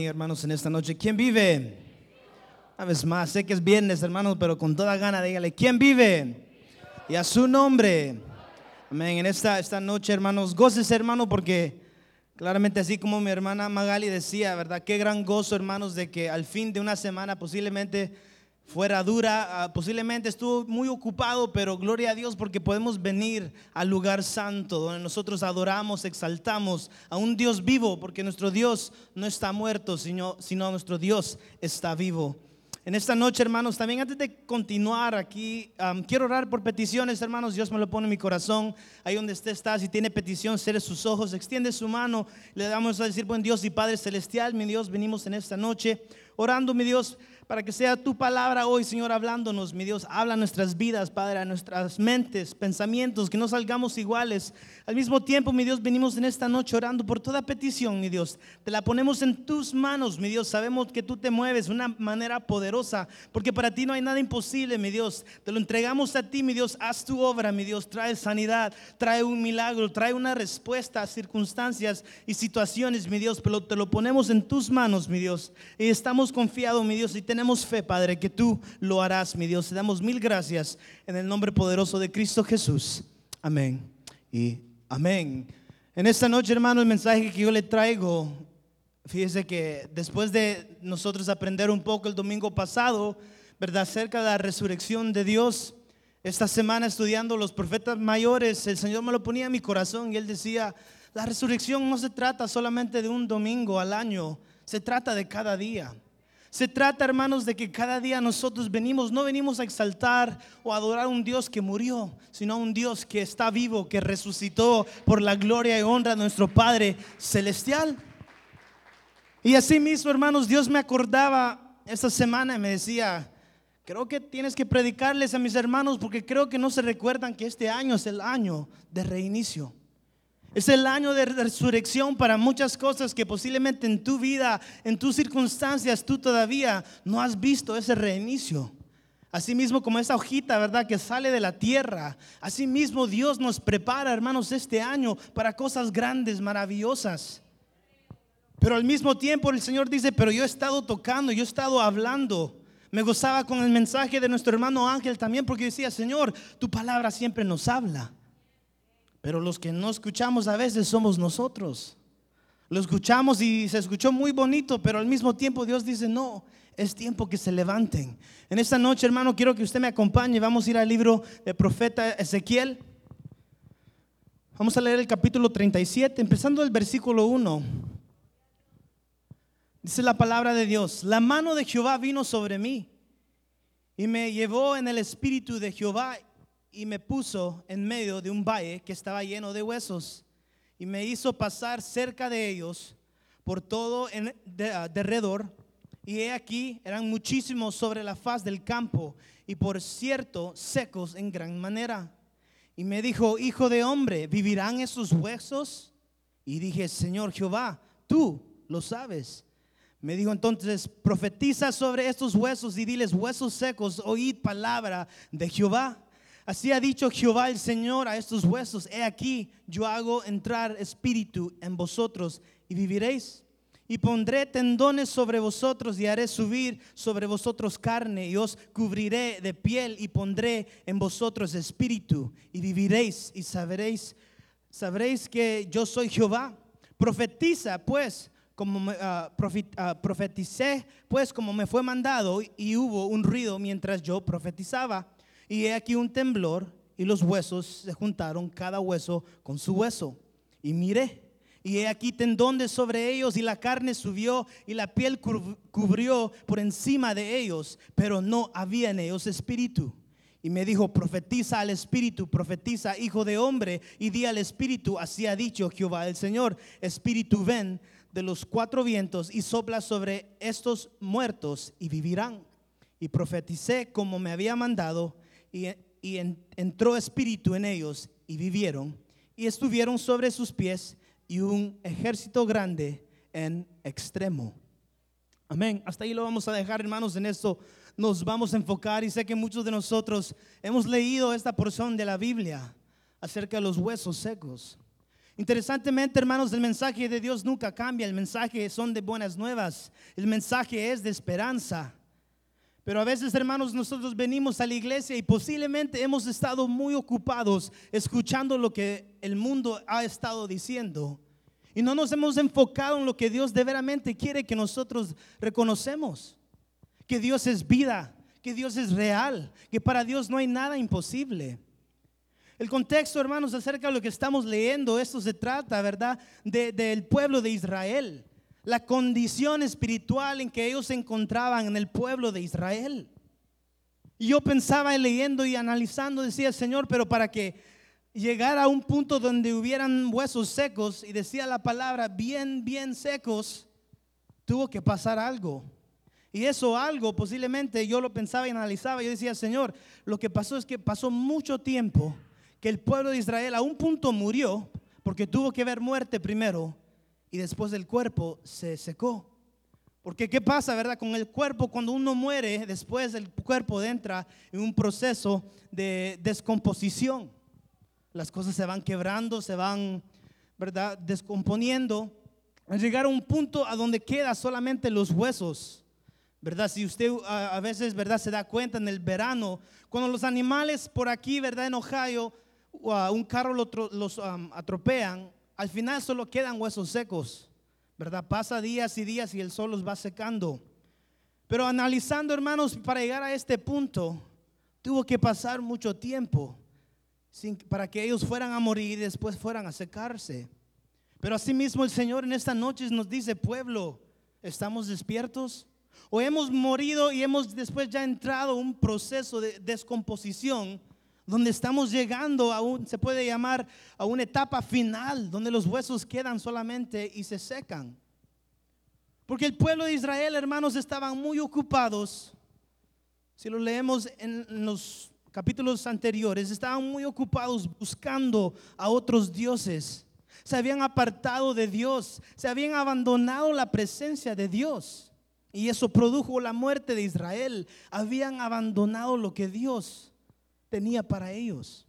hermanos, en esta noche. ¿Quién vive? Una vez más, sé que es viernes, hermanos, pero con toda gana, dígale, ¿quién vive? Y a su nombre. Amén. En esta, esta noche, hermanos, goces, hermano, porque claramente así como mi hermana Magali decía, ¿verdad? Qué gran gozo, hermanos, de que al fin de una semana posiblemente fuera dura, ah, posiblemente estuvo muy ocupado, pero gloria a Dios porque podemos venir al lugar santo donde nosotros adoramos, exaltamos a un Dios vivo, porque nuestro Dios no está muerto, sino, sino nuestro Dios está vivo. En esta noche, hermanos, también antes de continuar aquí, quiero orar por peticiones, hermanos. Dios me lo pone en mi corazón. Ahí donde usted está, si tiene petición, cierre sus ojos, extiende su mano. Le damos a decir, buen Dios y Padre Celestial, mi Dios, venimos en esta noche orando, mi Dios, para que sea tu palabra hoy, Señor, hablándonos, mi Dios. Habla nuestras vidas, Padre, a nuestras mentes, pensamientos, que no salgamos iguales. Al mismo tiempo, mi Dios, venimos en esta noche orando por toda petición, mi Dios. Te la ponemos en tus manos, mi Dios. Sabemos que tú te mueves de una manera poderosa, porque para ti no hay nada imposible, mi Dios. Te lo entregamos a ti, mi Dios. Haz tu obra, mi Dios. Trae sanidad, trae un milagro, trae una respuesta a circunstancias y situaciones, mi Dios. Pero te lo ponemos en tus manos, mi Dios. Y estamos confiados, mi Dios, y tenemos fe, Padre, que tú lo harás, mi Dios. Te damos mil gracias en el nombre poderoso de Cristo Jesús. Amén y amén. En esta noche, hermano, el mensaje que yo le traigo, fíjese que después de nosotros aprender un poco el domingo pasado, ¿verdad? Acerca de la resurrección de Dios, esta semana estudiando los profetas mayores, el Señor me lo ponía en mi corazón y Él decía, la resurrección no se trata solamente de un domingo al año, se trata de cada día. Se trata, hermanos, de que cada día nosotros venimos, no venimos a exaltar o adorar a un Dios que murió, sino a un Dios que está vivo, que resucitó por la gloria y honra de nuestro Padre Celestial. Y así mismo, hermanos, Dios me acordaba esta semana y me decía, creo que tienes que predicarles a mis hermanos porque creo que no se recuerdan que este año es el año de reinicio. Es el año de resurrección para muchas cosas que posiblemente en tu vida, en tus circunstancias, tú todavía no has visto ese reinicio. Asimismo como esa hojita, ¿verdad? Que sale de la tierra. Asimismo Dios nos prepara, hermanos, este año para cosas grandes, maravillosas. Pero al mismo tiempo el Señor dice, pero yo he estado tocando, yo he estado hablando. Me gozaba con el mensaje de nuestro hermano Ángel también porque decía, Señor, tu palabra siempre nos habla. Pero los que no escuchamos a veces somos nosotros. Lo escuchamos y se escuchó muy bonito, pero al mismo tiempo Dios dice, no, es tiempo que se levanten. En esta noche, hermano, quiero que usted me acompañe. Vamos a ir al libro del profeta Ezequiel. Vamos a leer el capítulo 37, empezando del versículo 1. Dice la palabra de Dios, la mano de Jehová vino sobre mí y me llevó en el espíritu de Jehová y me puso en medio de un valle que estaba lleno de huesos y me hizo pasar cerca de ellos por todo en, derredor. Y he aquí, eran muchísimos sobre la faz del campo y por cierto secos en gran manera. Y me dijo, hijo de hombre, ¿vivirán esos huesos? Y dije, Señor Jehová, tú lo sabes. Me dijo entonces, profetiza sobre estos huesos y diles, huesos secos, oíd palabra de Jehová. Así ha dicho Jehová el Señor a estos huesos, he aquí, yo hago entrar espíritu en vosotros y viviréis. Y pondré tendones sobre vosotros y haré subir sobre vosotros carne y os cubriré de piel y pondré en vosotros espíritu y viviréis y sabréis, sabréis que yo soy Jehová. Profetiza pues como uh, pues como me fue mandado y hubo un ruido mientras yo profetizaba y he aquí un temblor y los huesos se juntaron, cada hueso con su hueso. Y miré, y he aquí tendones sobre ellos y la carne subió y la piel cubrió por encima de ellos, pero no había en ellos espíritu. Y me dijo, profetiza al espíritu, profetiza, hijo de hombre, y di al espíritu, así ha dicho Jehová el Señor, espíritu ven de los cuatro vientos y sopla sobre estos muertos y vivirán. Y profeticé como me había mandado y, entró espíritu en ellos y vivieron y estuvieron sobre sus pies y un ejército grande en extremo. Amén. Hasta ahí lo vamos a dejar, hermanos. En esto nos vamos a enfocar y sé que muchos de nosotros hemos leído esta porción de la Biblia acerca de los huesos secos. Interesantemente, hermanos, el mensaje de Dios nunca cambia. El mensaje son de buenas nuevas. El mensaje es de esperanza. Pero a veces, hermanos, nosotros venimos a la iglesia y posiblemente hemos estado muy ocupados escuchando lo que el mundo ha estado diciendo. Y no nos hemos enfocado en lo que Dios de veramente quiere que nosotros reconocemos. Que Dios es vida, que Dios es real, que para Dios no hay nada imposible. El contexto, hermanos, acerca de lo que estamos leyendo, esto se trata, ¿verdad? del pueblo de Israel la condición espiritual en que ellos se encontraban en el pueblo de Israel. Y yo pensaba leyendo y analizando, decía, Señor, pero para que llegara a un punto donde hubieran huesos secos, y decía la palabra bien, bien secos, tuvo que pasar algo. Y eso algo, posiblemente yo lo pensaba y analizaba, yo decía, Señor, lo que pasó es que pasó mucho tiempo que el pueblo de Israel a un punto murió, porque tuvo que ver muerte primero, y después el cuerpo se secó. Porque ¿qué pasa, verdad? Con el cuerpo, cuando uno muere, después el cuerpo entra en un proceso de descomposición. Las cosas se van quebrando, se van, ¿verdad? Descomponiendo. A llegar a un punto a donde queda solamente los huesos. ¿Verdad? Si usted a, veces, ¿verdad? Se da cuenta en el verano, cuando los animales por aquí, ¿verdad? En Ohio, un carro los atropean, al final solo quedan huesos secos, ¿verdad? Pasa días y días y el sol los va secando. Pero analizando, hermanos, para llegar a este punto, tuvo que pasar mucho tiempo para que ellos fueran a morir y después fueran a secarse. Pero asimismo el Señor en esta noche nos dice, pueblo, ¿estamos despiertos? ¿O hemos morido y hemos después ya entrado un proceso de descomposición donde estamos llegando a un, se puede llamar a una etapa final, donde los huesos quedan solamente y se secan. Porque el pueblo de Israel, hermanos, estaban muy ocupados. Si lo leemos en los capítulos anteriores, estaban muy ocupados buscando a otros dioses. Se habían apartado de Dios, se habían abandonado la presencia de Dios. Y eso produjo la muerte de Israel. Habían abandonado lo que Dios tenía para ellos.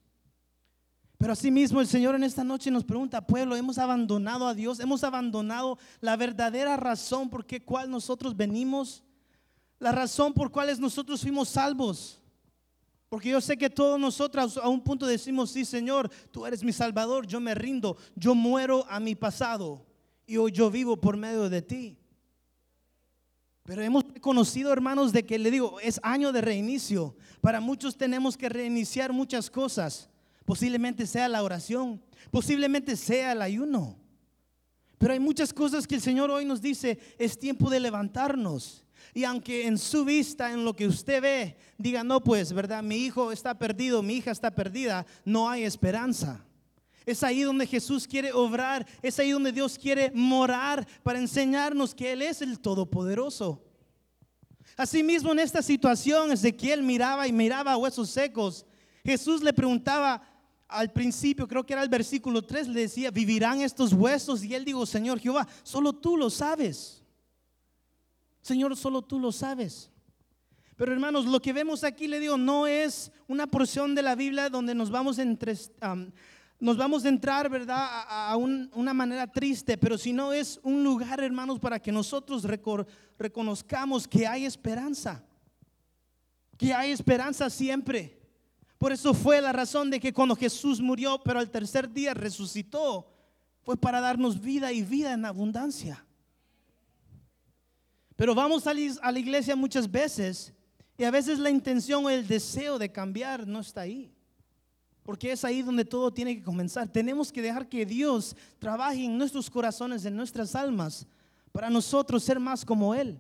Pero asimismo el Señor en esta noche nos pregunta, pueblo, hemos abandonado a Dios, hemos abandonado la verdadera razón por qué cual nosotros venimos, la razón por cuales nosotros fuimos salvos. Porque yo sé que todos nosotros a un punto decimos, sí Señor, tú eres mi Salvador, yo me rindo, yo muero a mi pasado y hoy yo vivo por medio de ti. Pero hemos conocido, hermanos, de que le digo, es año de reinicio. Para muchos tenemos que reiniciar muchas cosas. Posiblemente sea la oración, posiblemente sea el ayuno. Pero hay muchas cosas que el Señor hoy nos dice, es tiempo de levantarnos. Y aunque en su vista, en lo que usted ve, diga, no, pues, ¿verdad? Mi hijo está perdido, mi hija está perdida, no hay esperanza. Es ahí donde Jesús quiere obrar, es ahí donde Dios quiere morar para enseñarnos que Él es el Todopoderoso. Asimismo, en esta situación, Ezequiel miraba y miraba huesos secos. Jesús le preguntaba al principio, creo que era el versículo 3, le decía, ¿vivirán estos huesos? Y él dijo, Señor Jehová, solo tú lo sabes. Señor, solo tú lo sabes. Pero hermanos, lo que vemos aquí, le digo, no es una porción de la Biblia donde nos vamos entre, nos vamos a entrar, ¿verdad?, a, una manera triste, pero si no es un lugar, hermanos, para que nosotros reconozcamos que hay esperanza, que hay esperanza siempre. Por eso fue la razón de que cuando Jesús murió, pero al tercer día resucitó, fue para darnos vida y vida en abundancia. Pero vamos a la iglesia muchas veces y a veces la intención o el deseo de cambiar no está ahí. Porque es ahí donde todo tiene que comenzar. Tenemos que dejar que Dios trabaje en nuestros corazones, en nuestras almas, para nosotros ser más como Él.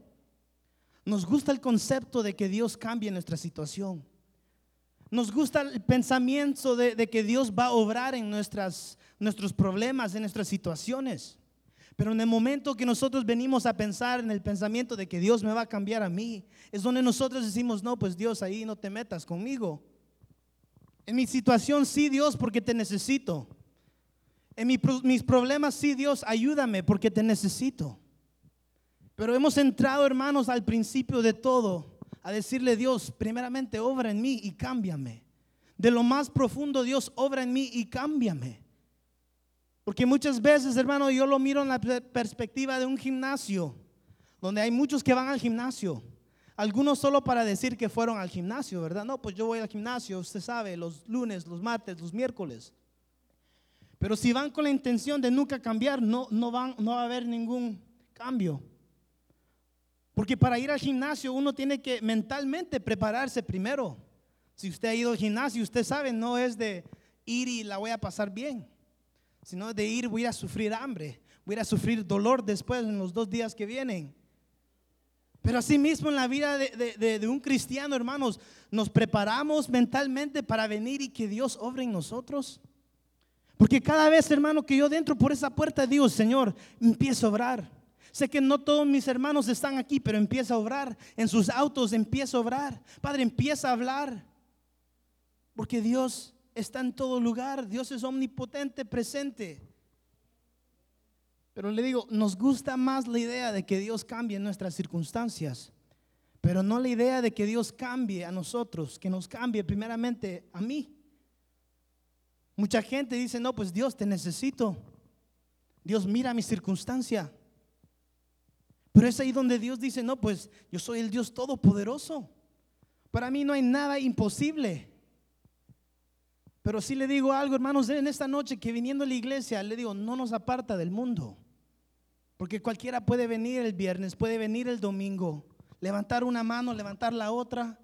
Nos gusta el concepto de que Dios cambie nuestra situación. Nos gusta el pensamiento de, que Dios va a obrar en nuestras, nuestros problemas, en nuestras situaciones. Pero en el momento que nosotros venimos a pensar en el pensamiento de que Dios me va a cambiar a mí, es donde nosotros decimos, no, pues Dios ahí no te metas conmigo. En mi situación, sí, Dios, porque te necesito. En mis problemas, sí, Dios, ayúdame porque te necesito. Pero hemos entrado, hermanos, al principio de todo, a decirle, Dios, primeramente obra en mí y cámbiame. De lo más profundo, Dios, obra en mí y cámbiame. Porque muchas veces, hermano, yo lo miro en la perspectiva de un gimnasio, donde hay muchos que van al gimnasio. Algunos solo para decir que fueron al gimnasio, ¿verdad? No, pues yo voy al gimnasio, usted sabe, los lunes, los martes, los miércoles. Pero si van con la intención de nunca cambiar, no, no, van, no va a haber ningún cambio. Porque para ir al gimnasio uno tiene que mentalmente prepararse primero. Si usted ha ido al gimnasio, usted sabe, no es de ir y la voy a pasar bien, sino de ir voy a sufrir hambre, voy a sufrir dolor después en los dos días que vienen. Pero así mismo en la vida de, de, un cristiano, hermanos, nos preparamos mentalmente para venir y que Dios obre en nosotros. Porque cada vez, hermano, que yo dentro por esa puerta digo, Señor, empieza a obrar. Sé que no todos mis hermanos están aquí, pero empieza a obrar. En sus autos empieza a obrar. Padre, empieza a hablar. Porque Dios está en todo lugar. Dios es omnipotente, presente. Pero le digo, nos gusta más la idea de que Dios cambie nuestras circunstancias, pero no la idea de que Dios cambie a nosotros, que nos cambie primeramente a mí. Mucha gente dice, no, pues Dios te necesito. Dios mira mi circunstancia. Pero es ahí donde Dios dice, no, pues yo soy el Dios todopoderoso. Para mí no hay nada imposible. Pero si le digo algo, hermanos, en esta noche que viniendo a la iglesia, le digo, no nos aparta del mundo. Porque cualquiera puede venir el viernes, puede venir el domingo, levantar una mano, levantar la otra.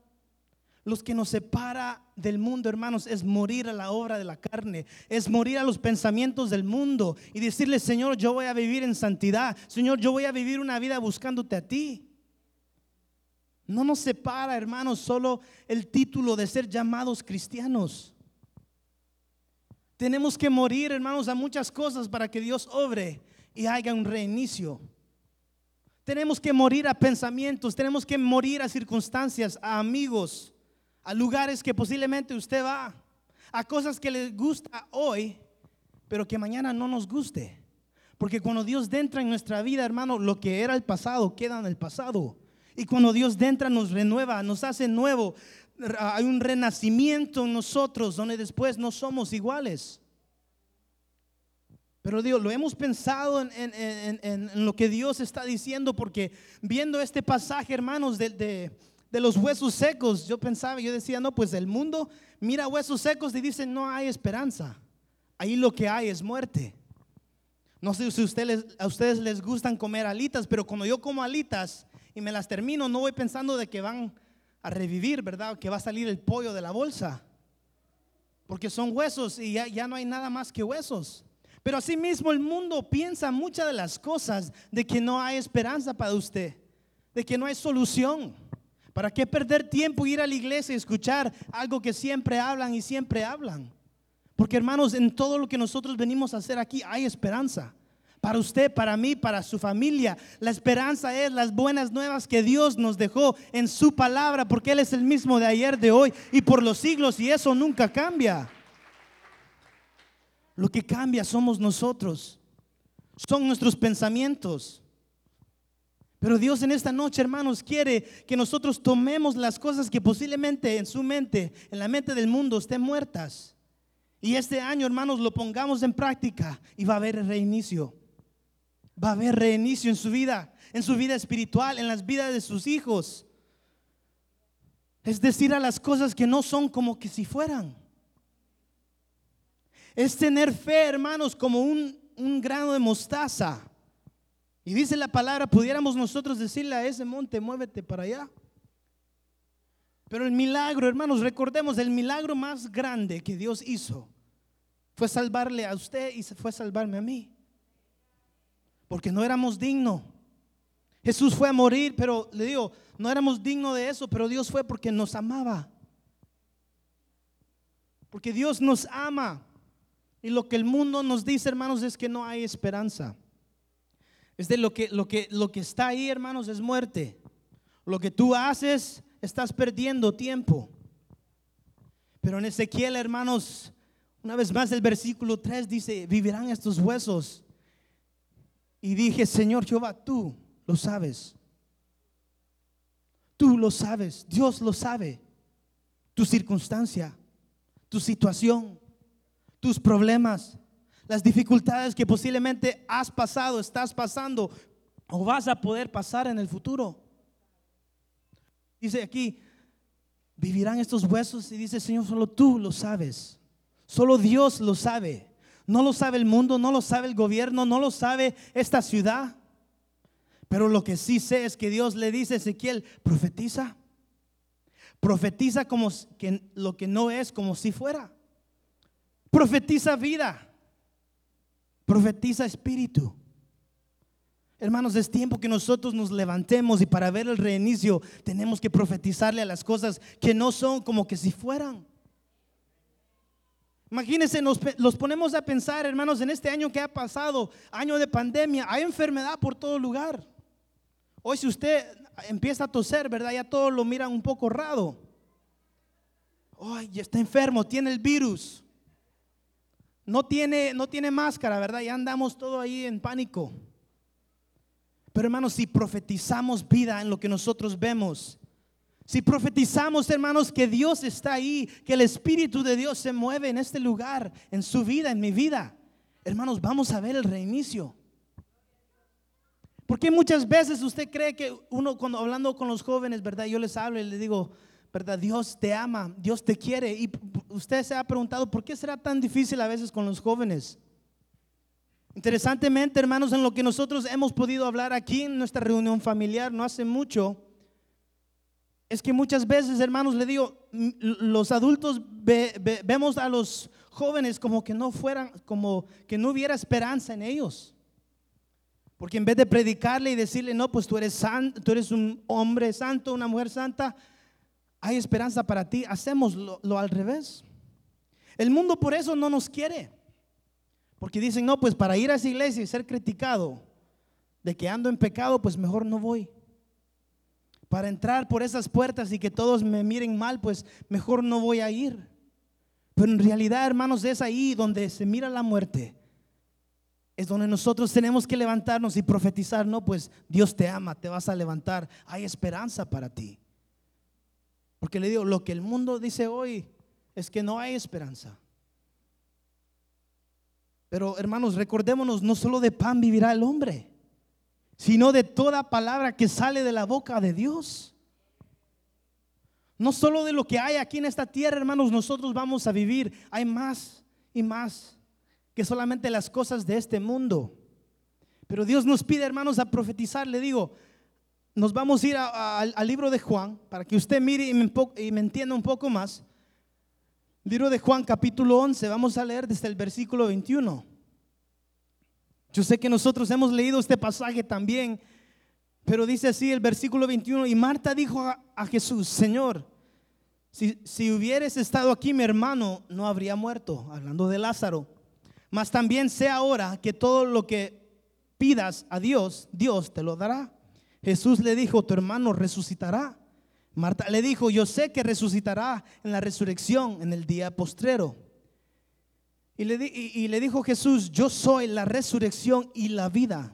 Los que nos separa del mundo, hermanos, es morir a la obra de la carne, es morir a los pensamientos del mundo y decirle, Señor, yo voy a vivir en santidad, Señor, yo voy a vivir una vida buscándote a ti. No nos separa, hermanos, solo el título de ser llamados cristianos. Tenemos que morir, hermanos, a muchas cosas para que Dios obre y haya un reinicio. Tenemos que morir a pensamientos, tenemos que morir a circunstancias, a amigos, a lugares que posiblemente usted va, a cosas que le gusta hoy, pero que mañana no nos guste. Porque cuando Dios entra en nuestra vida, hermano, lo que era el pasado queda en el pasado. Y cuando Dios entra nos renueva, nos hace nuevo. Hay un renacimiento en nosotros donde después no somos iguales. Pero digo, lo hemos pensado en, lo que Dios está diciendo, porque viendo este pasaje, hermanos, de, los huesos secos, yo pensaba, yo decía, no, pues el mundo mira huesos secos y dice, no hay esperanza. Ahí lo que hay es muerte. No sé si ustedes, a ustedes les gustan comer alitas, pero cuando yo como alitas y me las termino, no voy pensando de que van a revivir, ¿verdad? Que va a salir el pollo de la bolsa. Porque son huesos y ya, ya no hay nada más que huesos. Pero asimismo el mundo piensa muchas de las cosas de que no hay esperanza para usted, de que no hay solución. ¿Para qué perder tiempo ir a la iglesia y escuchar algo que siempre hablan y siempre hablan? Porque hermanos, en todo lo que nosotros venimos a hacer aquí hay esperanza. Para usted, para mí, para su familia. La esperanza es las buenas nuevas que Dios nos dejó en su palabra, porque Él es el mismo de ayer, de hoy y por los siglos, y eso nunca cambia. Lo que cambia somos nosotros. Son nuestros pensamientos. Pero Dios en esta noche, hermanos, quiere que nosotros tomemos las cosas que posiblemente en su mente, en la mente del mundo, estén muertas. Y este año, hermanos, lo pongamos en práctica y va a haber reinicio. Va a haber reinicio en su vida, en su vida espiritual, en las vidas de sus hijos. Es decir, a las cosas que no son como que si fueran. Es tener fe, hermanos, como un, grano de mostaza. Y dice la palabra, pudiéramos nosotros decirle a ese monte, muévete para allá. Pero el milagro, hermanos, recordemos, el milagro más grande que Dios hizo fue salvarle a usted y fue salvarme a mí. Porque no éramos dignos. Jesús fue a morir, pero le digo, no éramos dignos de eso, pero Dios fue porque nos amaba. Porque Dios nos ama. Y lo que el mundo nos dice, hermanos, es que no hay esperanza. Es de lo que, lo que, lo que está ahí, hermanos, es muerte. Lo que tú haces, estás perdiendo tiempo. Pero en Ezequiel, hermanos, una vez más el versículo 3 dice, vivirán estos huesos. Y dije, Señor Jehová, tú lo sabes. Tú lo sabes, Dios lo sabe. Tu circunstancia, tu situación tus problemas, las dificultades que posiblemente has pasado, estás pasando o vas a poder pasar en el futuro. Dice aquí, vivirán estos huesos y dice, Señor, solo tú lo sabes. Solo Dios lo sabe. No lo sabe el mundo, no lo sabe el gobierno, no lo sabe esta ciudad. Pero lo que sí sé es que Dios le dice a Ezequiel, profetiza. Profetiza como que lo que no es como si fuera. Profetiza vida. Profetiza espíritu. Hermanos, es tiempo que nosotros nos levantemos y para ver el reinicio tenemos que profetizarle a las cosas que no son como que si fueran. Imagínense, nos los ponemos a pensar, hermanos, en este año que ha pasado, año de pandemia, hay enfermedad por todo lugar. Hoy si usted empieza a toser, ¿verdad? Ya todos lo miran un poco raro. Ay, está enfermo, tiene el virus. No tiene, no tiene máscara, ¿verdad? Ya andamos todo ahí en pánico. Pero hermanos, si profetizamos vida en lo que nosotros vemos, si profetizamos, hermanos, que Dios está ahí, que el Espíritu de Dios se mueve en este lugar, en su vida, en mi vida, hermanos, vamos a ver el reinicio. Porque muchas veces usted cree que uno, cuando hablando con los jóvenes, ¿verdad? Yo les hablo y les digo, ¿verdad? Dios te ama, Dios te quiere. Y usted se ha preguntado, ¿por qué será tan difícil a veces con los jóvenes? Interesantemente, hermanos, en lo que nosotros hemos podido hablar aquí en nuestra reunión familiar no hace mucho, es que muchas veces, hermanos, le digo, los adultos vemos a los jóvenes como que no fueran, como que no hubiera esperanza en ellos. Porque en vez de predicarle y decirle, no, pues tú eres santo, tú eres un hombre santo, una mujer santa, hay esperanza para ti, hacemos lo al revés. El mundo por eso no nos quiere. Porque dicen, no, pues para ir a esa iglesia y ser criticado de que ando en pecado, pues mejor no voy. Para entrar por esas puertas y que todos me miren mal, pues mejor no voy a ir. Pero en realidad, hermanos, es ahí donde se mira la muerte. Es donde nosotros tenemos que levantarnos y profetizar, no, pues Dios te ama, te vas a levantar, hay esperanza para ti. Porque le digo, lo que el mundo dice hoy es que no hay esperanza. Pero hermanos, recordémonos, no solo de pan vivirá el hombre, sino de toda palabra que sale de la boca de Dios. No solo de lo que hay aquí en esta tierra, hermanos, nosotros vamos a vivir. Hay más y más que solamente las cosas de este mundo. Pero Dios nos pide, hermanos, a profetizar. Le digo, nos vamos a ir al libro de Juan para que usted mire y me, y me entienda un poco más. Libro de Juan capítulo 11, vamos a leer desde el versículo 21. Yo sé que nosotros hemos leído este pasaje también, pero dice así el versículo 21, y Marta dijo a, Jesús, Señor, si, si hubieras estado aquí mi hermano no habría muerto, hablando de Lázaro, mas también sé ahora que todo lo que pidas a Dios, Dios te lo dará. Jesús le dijo, tu hermano resucitará. Marta le dijo, yo sé que resucitará en la resurrección en el día postrero. Y le, dijo Jesús, yo soy la resurrección y la vida.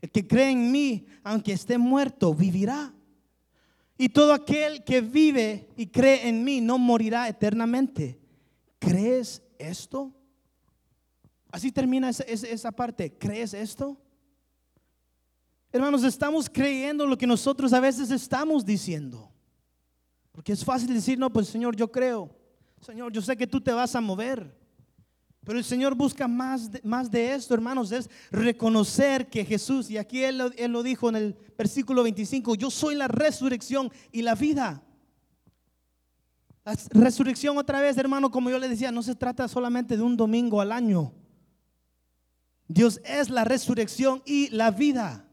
El que cree en mí, aunque esté muerto, vivirá. Y todo aquel que vive y cree en mí no morirá eternamente. ¿Crees esto? Así termina esa, parte. ¿Crees esto? Hermanos, estamos creyendo lo que nosotros a veces estamos diciendo. Porque es fácil decir, no, pues Señor, yo creo. Señor, yo sé que tú te vas a mover. Pero el Señor busca más de, más de esto, hermanos, es reconocer que Jesús, y aquí él, él lo dijo en el versículo 25, yo soy la resurrección y la vida. La resurrección otra vez, hermano, como yo le decía, no se trata solamente de un domingo al año. Dios es la resurrección y la vida.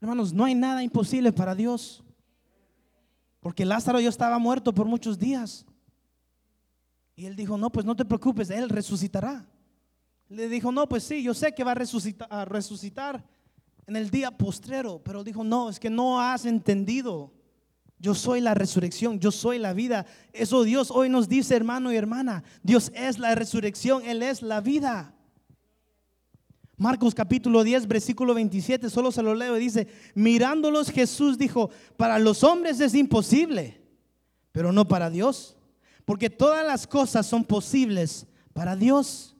Hermanos, no hay nada imposible para Dios. Porque Lázaro ya estaba muerto por muchos días. Y él dijo, no, pues no te preocupes, él resucitará. Le dijo, no, pues sí, yo sé que va a resucitar, a resucitar en el día postrero. Pero dijo, no, es que no has entendido. Yo soy la resurrección, yo soy la vida. Eso Dios hoy nos dice, hermano y hermana. Dios es la resurrección, Él es la vida. Marcos capítulo 10, versículo 27, solo se lo leo, dice, mirándolos Jesús dijo, para los hombres es imposible, pero no para Dios, porque todas las cosas son posibles para Dios.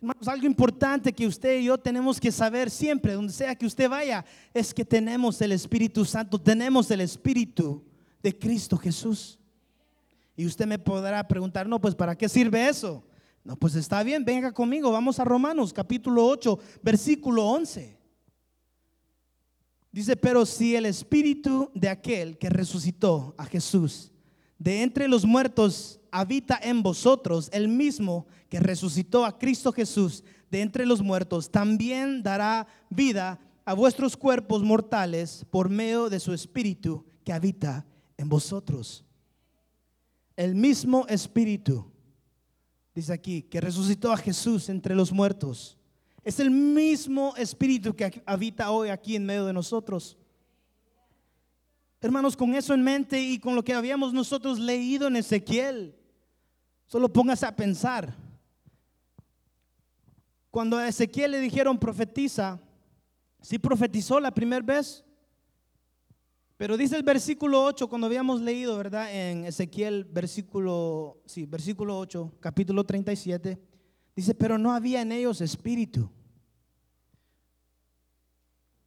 Hermanos, algo importante que usted y yo tenemos que saber siempre, donde sea que usted vaya, es que tenemos el Espíritu Santo, tenemos el Espíritu de Cristo Jesús. Y usted me podrá preguntar, no, pues ¿para qué sirve eso? No, pues está bien, venga conmigo, vamos a Romanos capítulo 8, versículo 11. Dice, pero si el Espíritu de aquel que resucitó a Jesús de entre los muertos habita en vosotros, el mismo que resucitó a Cristo Jesús de entre los muertos, también dará vida a vuestros cuerpos mortales por medio de su Espíritu que habita en vosotros. El mismo Espíritu, dice aquí, que resucitó a Jesús entre los muertos, es el mismo Espíritu que habita hoy aquí en medio de nosotros. Hermanos, con eso en mente y con lo que habíamos nosotros leído en Ezequiel, solo póngase a pensar. Cuando a Ezequiel le dijeron profetiza, sí profetizó la primera vez, pero dice el versículo 8, cuando habíamos leído, ¿verdad? En Ezequiel, versículo, sí, versículo 8, capítulo 37, dice, pero no había en ellos espíritu.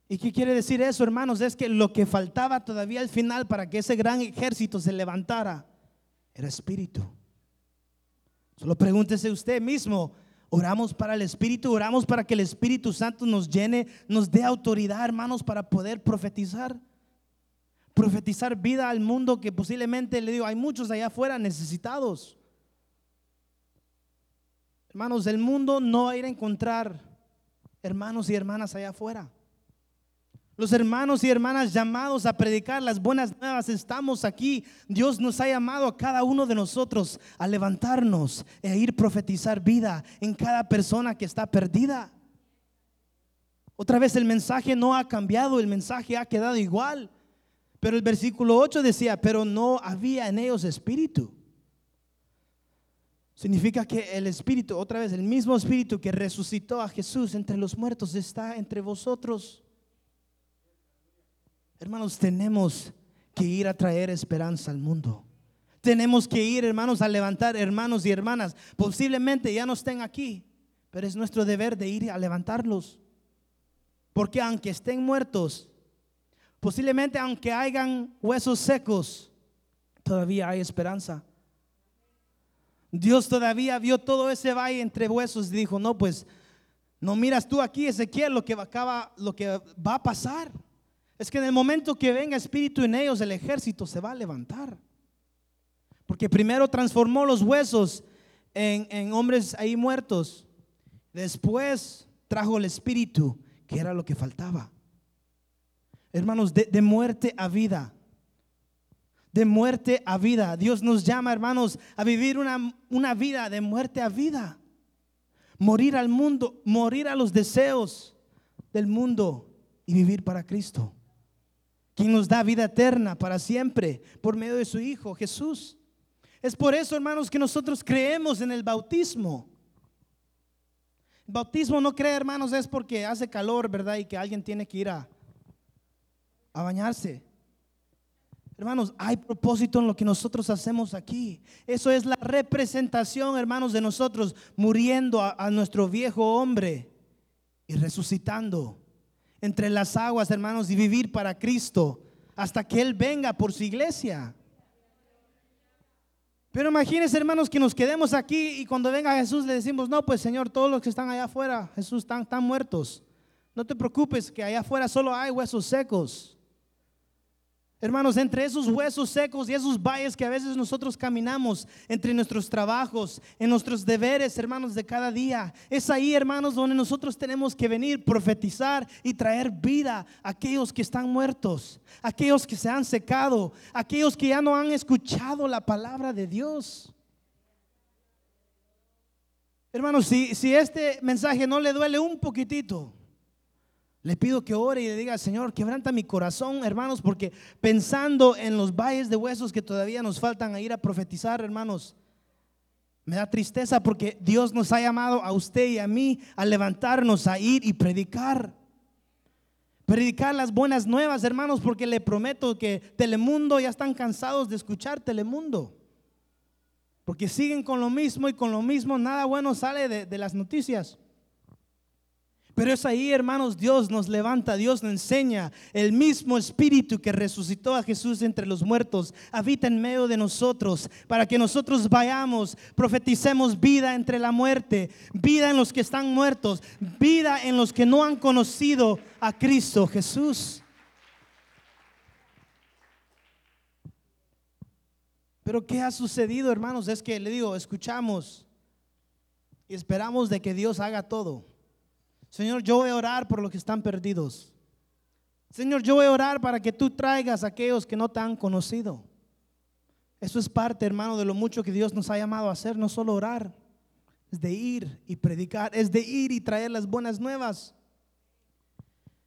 ¿Y qué quiere decir eso, hermanos? Es que lo que faltaba todavía al final para que ese gran ejército se levantara era espíritu. Solo pregúntese usted mismo, oramos para el espíritu, oramos para que el Espíritu Santo nos llene, nos dé autoridad, hermanos, para poder profetizar. Profetizar vida al mundo que posiblemente, le digo, hay muchos allá afuera necesitados. Hermanos, el mundo no va a ir a encontrar hermanos y hermanas allá afuera. Los hermanos y hermanas llamados a predicar las buenas nuevas, estamos aquí. Dios nos ha llamado a cada uno de nosotros a levantarnos e ir profetizar vida en cada persona que está perdida. Otra vez el mensaje no ha cambiado, el mensaje ha quedado igual. Pero el versículo 8 decía, pero no había en ellos espíritu. Significa que el espíritu, otra vez el mismo espíritu que resucitó a Jesús entre los muertos está entre vosotros. Hermanos, tenemos que ir a traer esperanza al mundo. Tenemos que ir, hermanos, a levantar hermanos y hermanas. Posiblemente ya no estén aquí, pero es nuestro deber de ir a levantarlos. Porque aunque estén muertos, posiblemente aunque hayan huesos secos, todavía hay esperanza. Dios todavía vio todo ese valle entre huesos y dijo, no, pues no miras tú aquí, Ezequiel, lo que acaba, lo que va a pasar. Es que en el momento que venga espíritu en ellos, el ejército se va a levantar. Porque primero transformó los huesos en, hombres ahí muertos. Después trajo el espíritu, que era lo que faltaba. Hermanos, de, muerte a vida. De muerte a vida. Dios nos llama, hermanos, a vivir una, una vida de muerte a vida. Morir al mundo, morir a los deseos del mundo y vivir para Cristo quien nos da vida eterna para siempre por medio de su Hijo Jesús. Es por eso, hermanos, que nosotros creemos en el bautismo. El bautismo no cree, hermanos, es porque hace calor, ¿verdad? Y que alguien tiene que ir a, a bañarse. Hermanos, hay propósito en lo que nosotros hacemos aquí. Eso es la representación, hermanos, de nosotros muriendo a nuestro viejo hombre y resucitando entre las aguas, hermanos, y vivir para Cristo hasta que Él venga por su iglesia. Pero imagínense, hermanos, que nos quedemos aquí y cuando venga Jesús le decimos, no, pues Señor, todos los que están allá afuera, Jesús, están, están muertos. No te preocupes, que allá afuera solo hay huesos secos. Hermanos, entre esos huesos secos y esos valles que a veces nosotros caminamos, entre nuestros trabajos, en nuestros deberes, hermanos, de cada día, es ahí, hermanos, donde nosotros tenemos que venir, profetizar y traer vida a aquellos que están muertos, aquellos que se han secado, aquellos que ya no han escuchado la palabra de Dios. Hermanos, si, si este mensaje no le duele un poquitito, le pido que ore y le diga, Señor, quebranta mi corazón, hermanos, porque pensando en los valles de huesos que todavía nos faltan a ir a profetizar, hermanos, me da tristeza porque Dios nos ha llamado a usted y a mí a levantarnos, a ir y predicar. Predicar las buenas nuevas, hermanos, porque le prometo que Telemundo ya están cansados de escuchar Telemundo. Porque siguen con lo mismo y con lo mismo, nada bueno sale de, de las noticias. Pero es ahí, hermanos, Dios nos levanta, Dios nos enseña. El mismo Espíritu que resucitó a Jesús entre los muertos habita en medio de nosotros para que nosotros vayamos, profeticemos vida entre la muerte, vida en los que están muertos, vida en los que no han conocido a Cristo Jesús. Pero ¿qué ha sucedido, hermanos? Es que le digo, escuchamos y esperamos de que Dios haga todo. Señor, yo voy a orar por los que están perdidos. Señor, yo voy a orar para que tú traigas a aquellos que no te han conocido. Eso es parte, hermano, de lo mucho que Dios nos ha llamado a hacer, no solo orar, es de ir y predicar, es de ir y traer las buenas nuevas.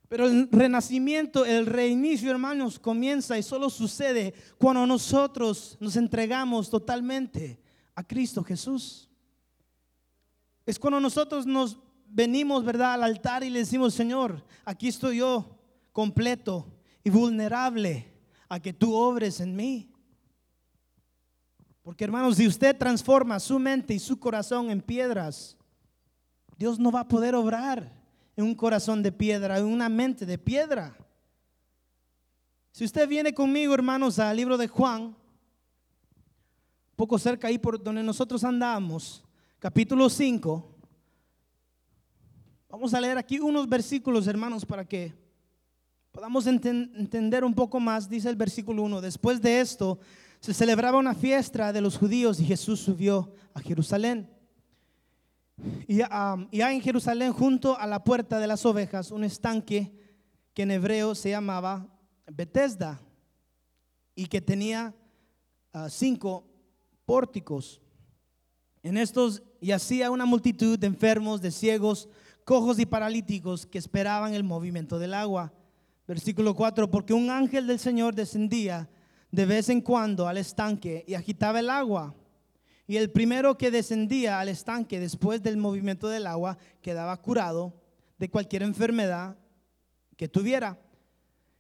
Pero el renacimiento, el reinicio, hermanos, comienza y solo sucede cuando nosotros nos entregamos totalmente a Cristo Jesús. Es cuando nosotros nos venimos, ¿verdad?, al altar y le decimos, Señor, aquí estoy yo, completo y vulnerable a que tú obres en mí. Porque hermanos, si usted transforma su mente y su corazón en piedras, Dios no va a poder obrar en un corazón de piedra, en una mente de piedra. Si usted viene conmigo, hermanos, al libro de Juan, poco cerca ahí por donde nosotros andamos, capítulo 5, Vamos a leer aquí unos versículos, hermanos, para que podamos entender un poco más. Dice el versículo 1, después de esto se celebraba una fiesta de los judíos y Jesús subió a Jerusalén. Y hay en Jerusalén, junto a la puerta de las ovejas, un estanque que en hebreo se llamaba Bethesda y que tenía ah, cinco pórticos. En estos yacía una multitud de enfermos, de ciegos, cojos y paralíticos que esperaban el movimiento del agua. Versículo 4, porque un ángel del Señor descendía de vez en cuando al estanque y agitaba el agua. Y el primero que descendía al estanque después del movimiento del agua quedaba curado de cualquier enfermedad que tuviera.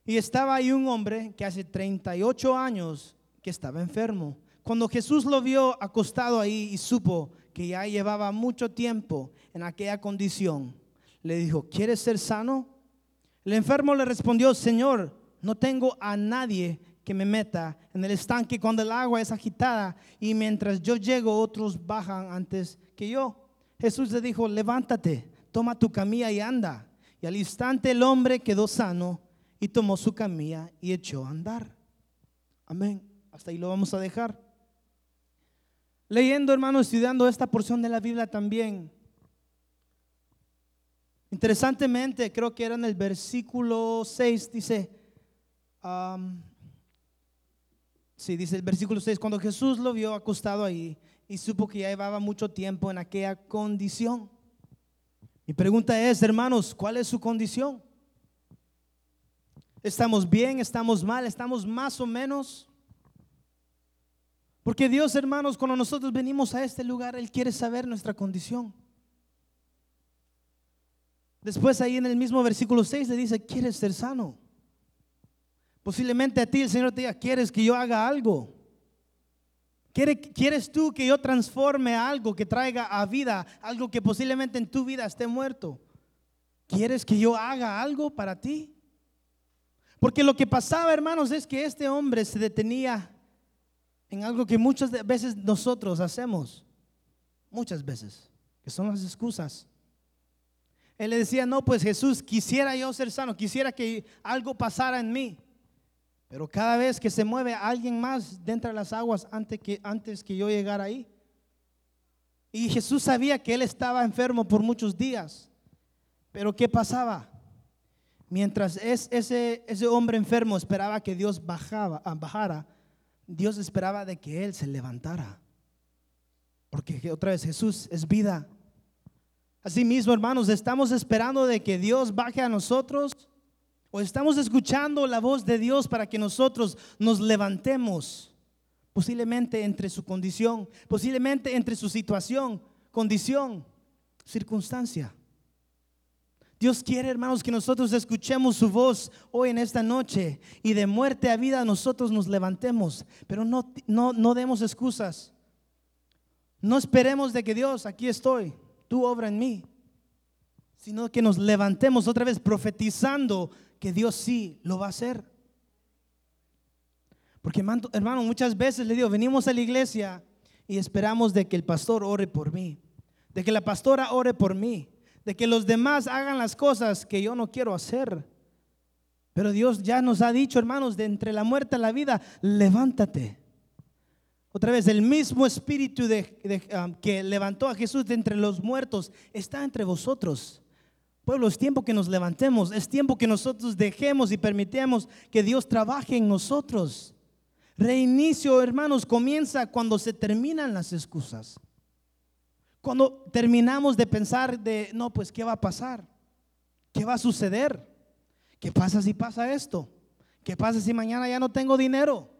Y estaba ahí un hombre que hace 38 años que estaba enfermo. Cuando Jesús lo vio acostado ahí y supo que ya llevaba mucho tiempo en aquella condición, le dijo, ¿quieres ser sano? El enfermo le respondió, Señor, no tengo a nadie que me meta en el estanque cuando el agua es agitada y mientras yo llego otros bajan antes que yo. Jesús le dijo, levántate, toma tu camilla y anda. Y al instante el hombre quedó sano y tomó su camilla y echó a andar. Amén. Hasta ahí lo vamos a dejar. Leyendo, hermano, estudiando esta porción de la Biblia también. Interesantemente, creo que era en el versículo 6, dice, sí, dice el versículo 6, cuando Jesús lo vio acostado ahí y supo que ya llevaba mucho tiempo en aquella condición. Mi pregunta es, hermanos, ¿cuál es su condición? ¿Estamos bien? ¿Estamos mal? ¿Estamos más o menos? Porque Dios, hermanos, cuando nosotros venimos a este lugar, Él quiere saber nuestra condición. Después ahí en el mismo versículo 6 le dice, ¿quieres ser sano? Posiblemente a ti el Señor te diga, ¿quieres que yo haga algo? ¿Quieres tú que yo transforme algo que traiga a vida, algo que posiblemente en tu vida esté muerto? ¿Quieres que yo haga algo para ti? Porque lo que pasaba, hermanos, es que este hombre se detenía en algo que muchas veces nosotros hacemos, muchas veces, que son las excusas. Él le decía, no, pues Jesús, quisiera yo ser sano, quisiera que algo pasara en mí. Pero cada vez que se mueve alguien más dentro de las aguas antes que, antes que yo llegara ahí. Y Jesús sabía que él estaba enfermo por muchos días. Pero ¿qué pasaba? Mientras ese, ese hombre enfermo esperaba que Dios bajaba, bajara, Dios esperaba de que Él se levantara. Porque otra vez Jesús es vida. Así mismo, hermanos, estamos esperando de que Dios baje a nosotros o estamos escuchando la voz de Dios para que nosotros nos levantemos, posiblemente entre su condición, posiblemente entre su situación, condición, circunstancia. Dios quiere, hermanos, que nosotros escuchemos su voz hoy en esta noche y de muerte a vida nosotros nos levantemos, pero no, no, no demos excusas. No esperemos de que Dios, aquí estoy, tú obra en mí. sino que nos levantemos otra vez profetizando que Dios sí lo va a hacer. Porque hermano, muchas veces le digo, venimos a la iglesia y esperamos de que el pastor ore por mí, de que la pastora ore por mí, de que los demás hagan las cosas que yo no quiero hacer. Pero Dios ya nos ha dicho, hermanos, de entre la muerte a la vida, levántate. Otra vez, el mismo espíritu um, que levantó a Jesús de entre los muertos está entre vosotros. Pueblo, es tiempo que nos levantemos, es tiempo que nosotros dejemos y permitamos que Dios trabaje en nosotros. Reinicio, hermanos, comienza cuando se terminan las excusas. Cuando terminamos de pensar de, no, pues, ¿qué va a pasar? ¿Qué va a suceder? ¿Qué pasa si pasa esto? ¿Qué pasa si mañana ya no tengo dinero?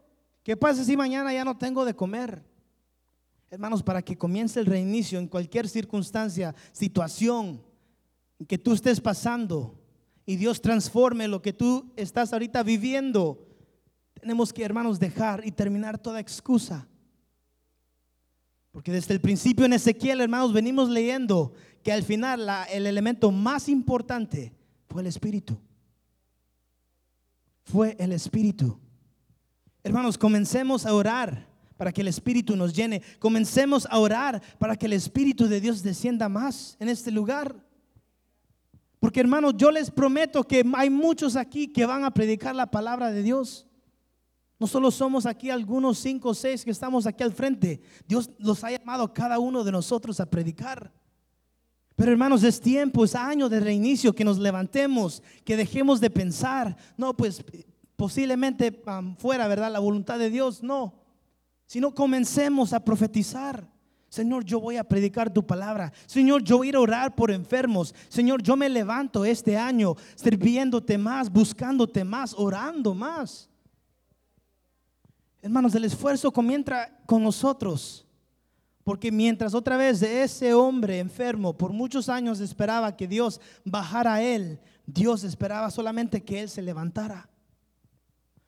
¿Qué pasa si mañana ya no tengo de comer? Hermanos, para que comience el reinicio en cualquier circunstancia, situación que tú estés pasando y Dios transforme lo que tú estás ahorita viviendo, tenemos que, hermanos, dejar y terminar toda excusa. Porque desde el principio en Ezequiel, hermanos, venimos leyendo que al final el elemento más importante fue el Espíritu. Fue el Espíritu. Hermanos, comencemos a orar para que el Espíritu nos llene. Comencemos a orar para que el Espíritu de Dios descienda más en este lugar. Porque hermanos, yo les prometo que hay muchos aquí que van a predicar la palabra de Dios. No solo somos aquí algunos cinco o seis que estamos aquí al frente. Dios los ha llamado a cada uno de nosotros a predicar. Pero hermanos, es tiempo, es año de reinicio, que nos levantemos, que dejemos de pensar, no, pues posiblemente fuera, ¿verdad? La voluntad de Dios, no. Sino comencemos a profetizar. Señor, yo voy a predicar tu palabra. Señor, yo voy a orar por enfermos. Señor, yo me levanto este año sirviéndote más, buscándote más, orando más. Hermanos, el esfuerzo comienza con nosotros. Porque mientras otra vez ese hombre enfermo por muchos años esperaba que Dios bajara a él, Dios esperaba solamente que él se levantara.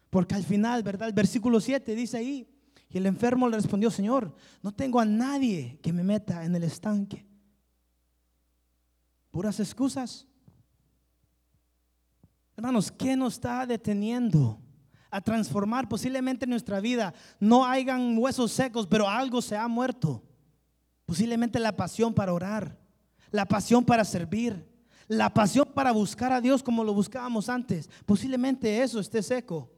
Porque al final, ¿verdad? El versículo 7 dice ahí, y el enfermo le respondió, Señor, no tengo a nadie que me meta en el estanque. Puras excusas. Hermanos, ¿qué nos está deteniendo? A transformar posiblemente nuestra vida. No hayan huesos secos, pero algo se ha muerto. Posiblemente la pasión para orar, la pasión para servir, la pasión para buscar a Dios como lo buscábamos antes. Posiblemente eso esté seco.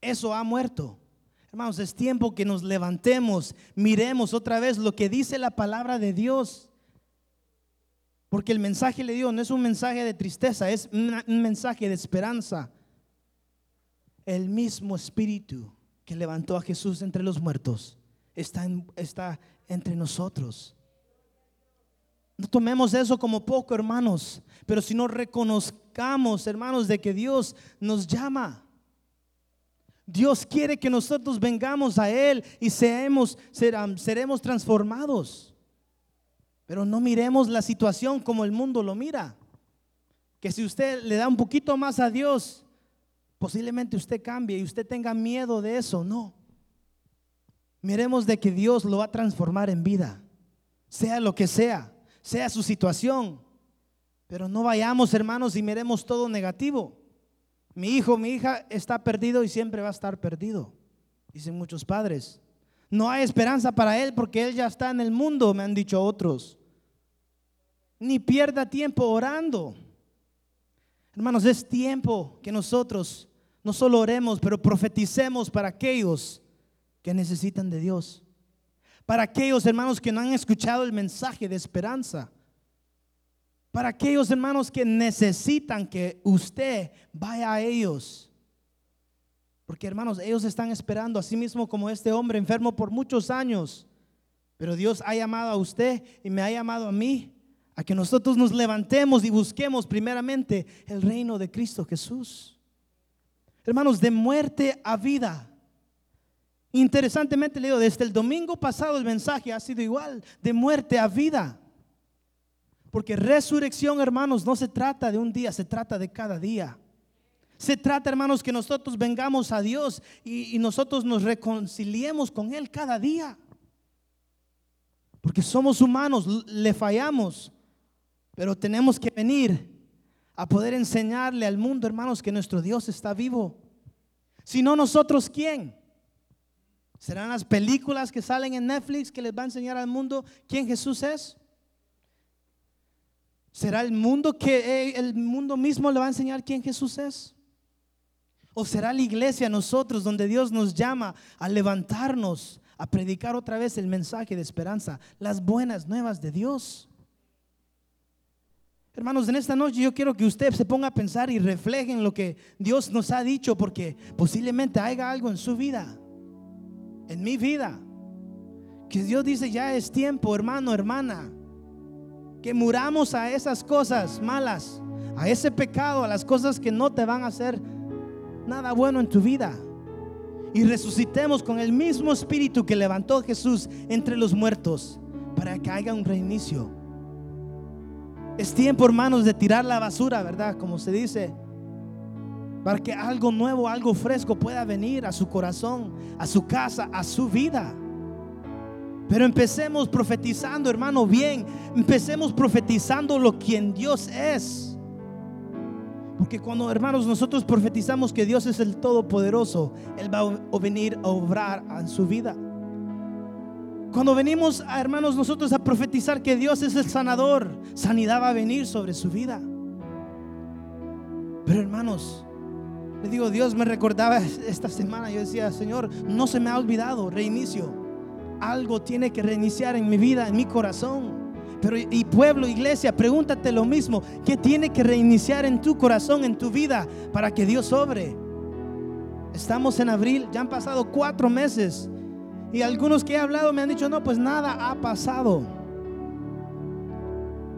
Eso ha muerto. Hermanos, es tiempo que nos levantemos, miremos otra vez lo que dice la palabra de Dios. Porque el mensaje le dio no es un mensaje de tristeza, es un mensaje de esperanza el mismo espíritu que levantó a Jesús entre los muertos está, está entre nosotros. No tomemos eso como poco, hermanos, pero si no reconozcamos, hermanos, de que Dios nos llama. Dios quiere que nosotros vengamos a Él y seamos, seremos transformados. Pero no miremos la situación como el mundo lo mira. Que si usted le da un poquito más a Dios, Posiblemente usted cambie y usted tenga miedo de eso. No. Miremos de que Dios lo va a transformar en vida. Sea lo que sea, sea su situación. Pero no vayamos, hermanos, y miremos todo negativo. Mi hijo, mi hija está perdido y siempre va a estar perdido. Dicen muchos padres. No hay esperanza para él porque él ya está en el mundo, me han dicho otros. Ni pierda tiempo orando. Hermanos, es tiempo que nosotros no solo oremos, pero profeticemos para aquellos que necesitan de Dios. Para aquellos hermanos que no han escuchado el mensaje de esperanza. Para aquellos hermanos que necesitan que usted vaya a ellos. Porque hermanos, ellos están esperando, así mismo como este hombre enfermo por muchos años. Pero Dios ha llamado a usted y me ha llamado a mí a que nosotros nos levantemos y busquemos primeramente el reino de Cristo Jesús. Hermanos, de muerte a vida. Interesantemente le digo, desde el domingo pasado el mensaje ha sido igual, de muerte a vida. Porque resurrección, hermanos, no se trata de un día, se trata de cada día. Se trata, hermanos, que nosotros vengamos a Dios y, y, nosotros nos reconciliemos con Él cada día. Porque somos humanos, le fallamos. Pero tenemos que venir a poder enseñarle al mundo, hermanos, que nuestro Dios está vivo. Si no nosotros, ¿quién? ¿Serán las películas que salen en Netflix que les va a enseñar al mundo quién Jesús es? ¿Será el mundo que eh, el mundo mismo le va a enseñar quién Jesús es? ¿O será la iglesia nosotros donde Dios nos llama a levantarnos, a predicar otra vez el mensaje de esperanza, las buenas nuevas de Dios? Hermanos, en esta noche yo quiero que usted se ponga a pensar y refleje en lo que Dios nos ha dicho, porque posiblemente haya algo en su vida en mi vida. Que Dios dice, ya es tiempo, hermano, hermana, que muramos a esas cosas malas, a ese pecado, a las cosas que no te van a hacer nada bueno en tu vida. Y resucitemos con el mismo espíritu que levantó Jesús entre los muertos para que haya un reinicio. Es tiempo, hermanos, de tirar la basura, ¿verdad? Como se dice para que algo nuevo, algo fresco pueda venir a su corazón, a su casa, a su vida. Pero empecemos profetizando, hermano, bien. Empecemos profetizando lo quien Dios es. Porque cuando, hermanos, nosotros profetizamos que Dios es el Todopoderoso, Él va a venir a obrar en su vida. Cuando venimos, a, hermanos, nosotros a profetizar que Dios es el sanador, sanidad va a venir sobre su vida. Pero, hermanos, le digo, Dios me recordaba esta semana, yo decía, Señor, no se me ha olvidado, reinicio. Algo tiene que reiniciar en mi vida, en mi corazón. Pero y pueblo, iglesia, pregúntate lo mismo, ¿qué tiene que reiniciar en tu corazón, en tu vida, para que Dios sobre? Estamos en abril, ya han pasado cuatro meses y algunos que he hablado me han dicho, no, pues nada ha pasado.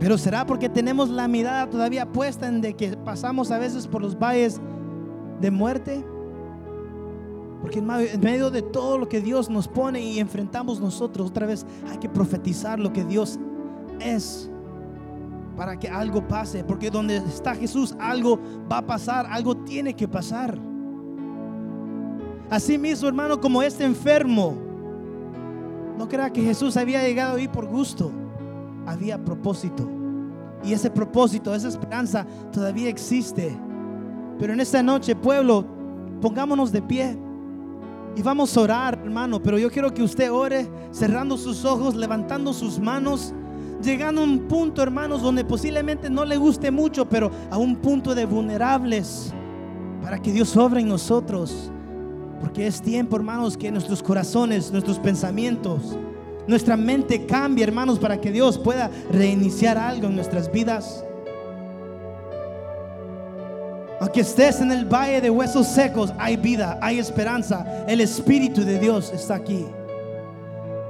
Pero será porque tenemos la mirada todavía puesta en de que pasamos a veces por los valles de muerte. Porque en medio de todo lo que Dios nos pone y enfrentamos nosotros, otra vez hay que profetizar lo que Dios es para que algo pase. Porque donde está Jesús, algo va a pasar, algo tiene que pasar. Así mismo, hermano, como este enfermo, no crea que Jesús había llegado ahí por gusto, había propósito. Y ese propósito, esa esperanza todavía existe. Pero en esta noche, pueblo, pongámonos de pie y vamos a orar, hermano. Pero yo quiero que usted ore cerrando sus ojos, levantando sus manos, llegando a un punto, hermanos, donde posiblemente no le guste mucho, pero a un punto de vulnerables para que Dios obre en nosotros. Porque es tiempo, hermanos, que nuestros corazones, nuestros pensamientos, nuestra mente cambie, hermanos, para que Dios pueda reiniciar algo en nuestras vidas. Aunque estés en el valle de huesos secos, hay vida, hay esperanza. El Espíritu de Dios está aquí.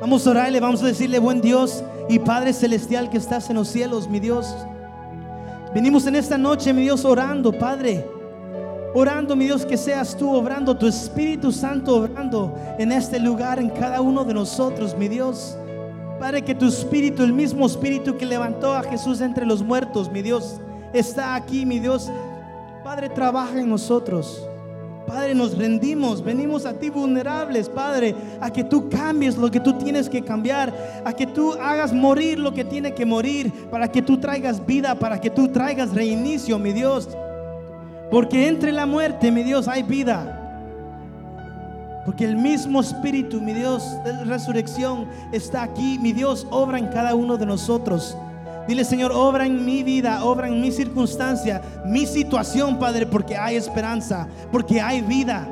Vamos a orarle, vamos a decirle, buen Dios y Padre Celestial que estás en los cielos, mi Dios. Venimos en esta noche, mi Dios, orando, Padre. Orando, mi Dios, que seas tú obrando, tu Espíritu Santo obrando en este lugar, en cada uno de nosotros, mi Dios. Padre, que tu Espíritu, el mismo Espíritu que levantó a Jesús entre los muertos, mi Dios, está aquí, mi Dios, Padre, trabaja en nosotros. Padre, nos rendimos, venimos a ti vulnerables, Padre, a que tú cambies lo que tú tienes que cambiar, a que tú hagas morir lo que tiene que morir, para que tú traigas vida, para que tú traigas reinicio, mi Dios. Porque entre la muerte, mi Dios, hay vida. Porque el mismo Espíritu, mi Dios, de resurrección está aquí, mi Dios, obra en cada uno de nosotros. Dile, Señor, obra en mi vida, obra en mi circunstancia, mi situación, Padre, porque hay esperanza, porque hay vida.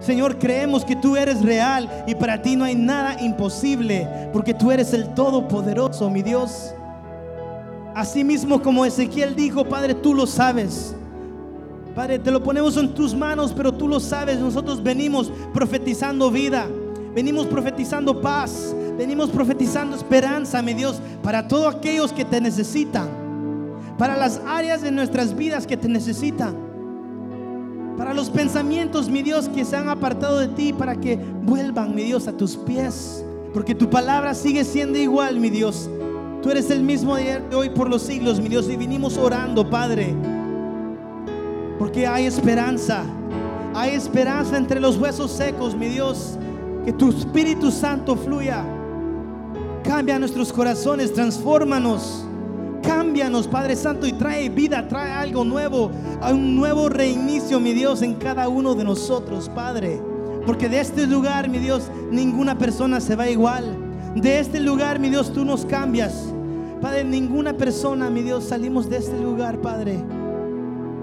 Señor, creemos que tú eres real y para ti no hay nada imposible, porque tú eres el Todopoderoso, mi Dios. Así mismo como Ezequiel dijo, Padre, tú lo sabes. Padre, te lo ponemos en tus manos, pero tú lo sabes. Nosotros venimos profetizando vida, venimos profetizando paz, Venimos profetizando esperanza, mi Dios, para todos aquellos que te necesitan. Para las áreas de nuestras vidas que te necesitan. Para los pensamientos, mi Dios, que se han apartado de ti, para que vuelvan, mi Dios, a tus pies. Porque tu palabra sigue siendo igual, mi Dios. Tú eres el mismo de hoy por los siglos, mi Dios. Y vinimos orando, Padre. Porque hay esperanza. Hay esperanza entre los huesos secos, mi Dios. Que tu Espíritu Santo fluya. Cambia nuestros corazones, transfórmanos. Cámbianos, Padre Santo, y trae vida, trae algo nuevo, un nuevo reinicio, mi Dios, en cada uno de nosotros, Padre. Porque de este lugar, mi Dios, ninguna persona se va igual. De este lugar, mi Dios, tú nos cambias. Padre, ninguna persona, mi Dios, salimos de este lugar, Padre.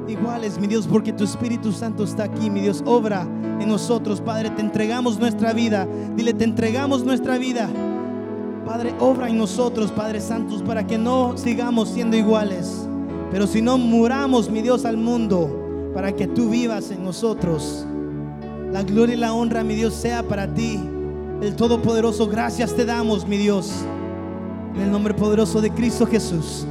Iguales, mi Dios, porque tu Espíritu Santo está aquí, mi Dios, obra en nosotros, Padre. Te entregamos nuestra vida. Dile, te entregamos nuestra vida. Padre, obra en nosotros, Padre Santos, para que no sigamos siendo iguales. Pero si no muramos, mi Dios, al mundo, para que tú vivas en nosotros. La gloria y la honra, mi Dios, sea para ti. El Todopoderoso, gracias te damos, mi Dios. En el nombre poderoso de Cristo Jesús.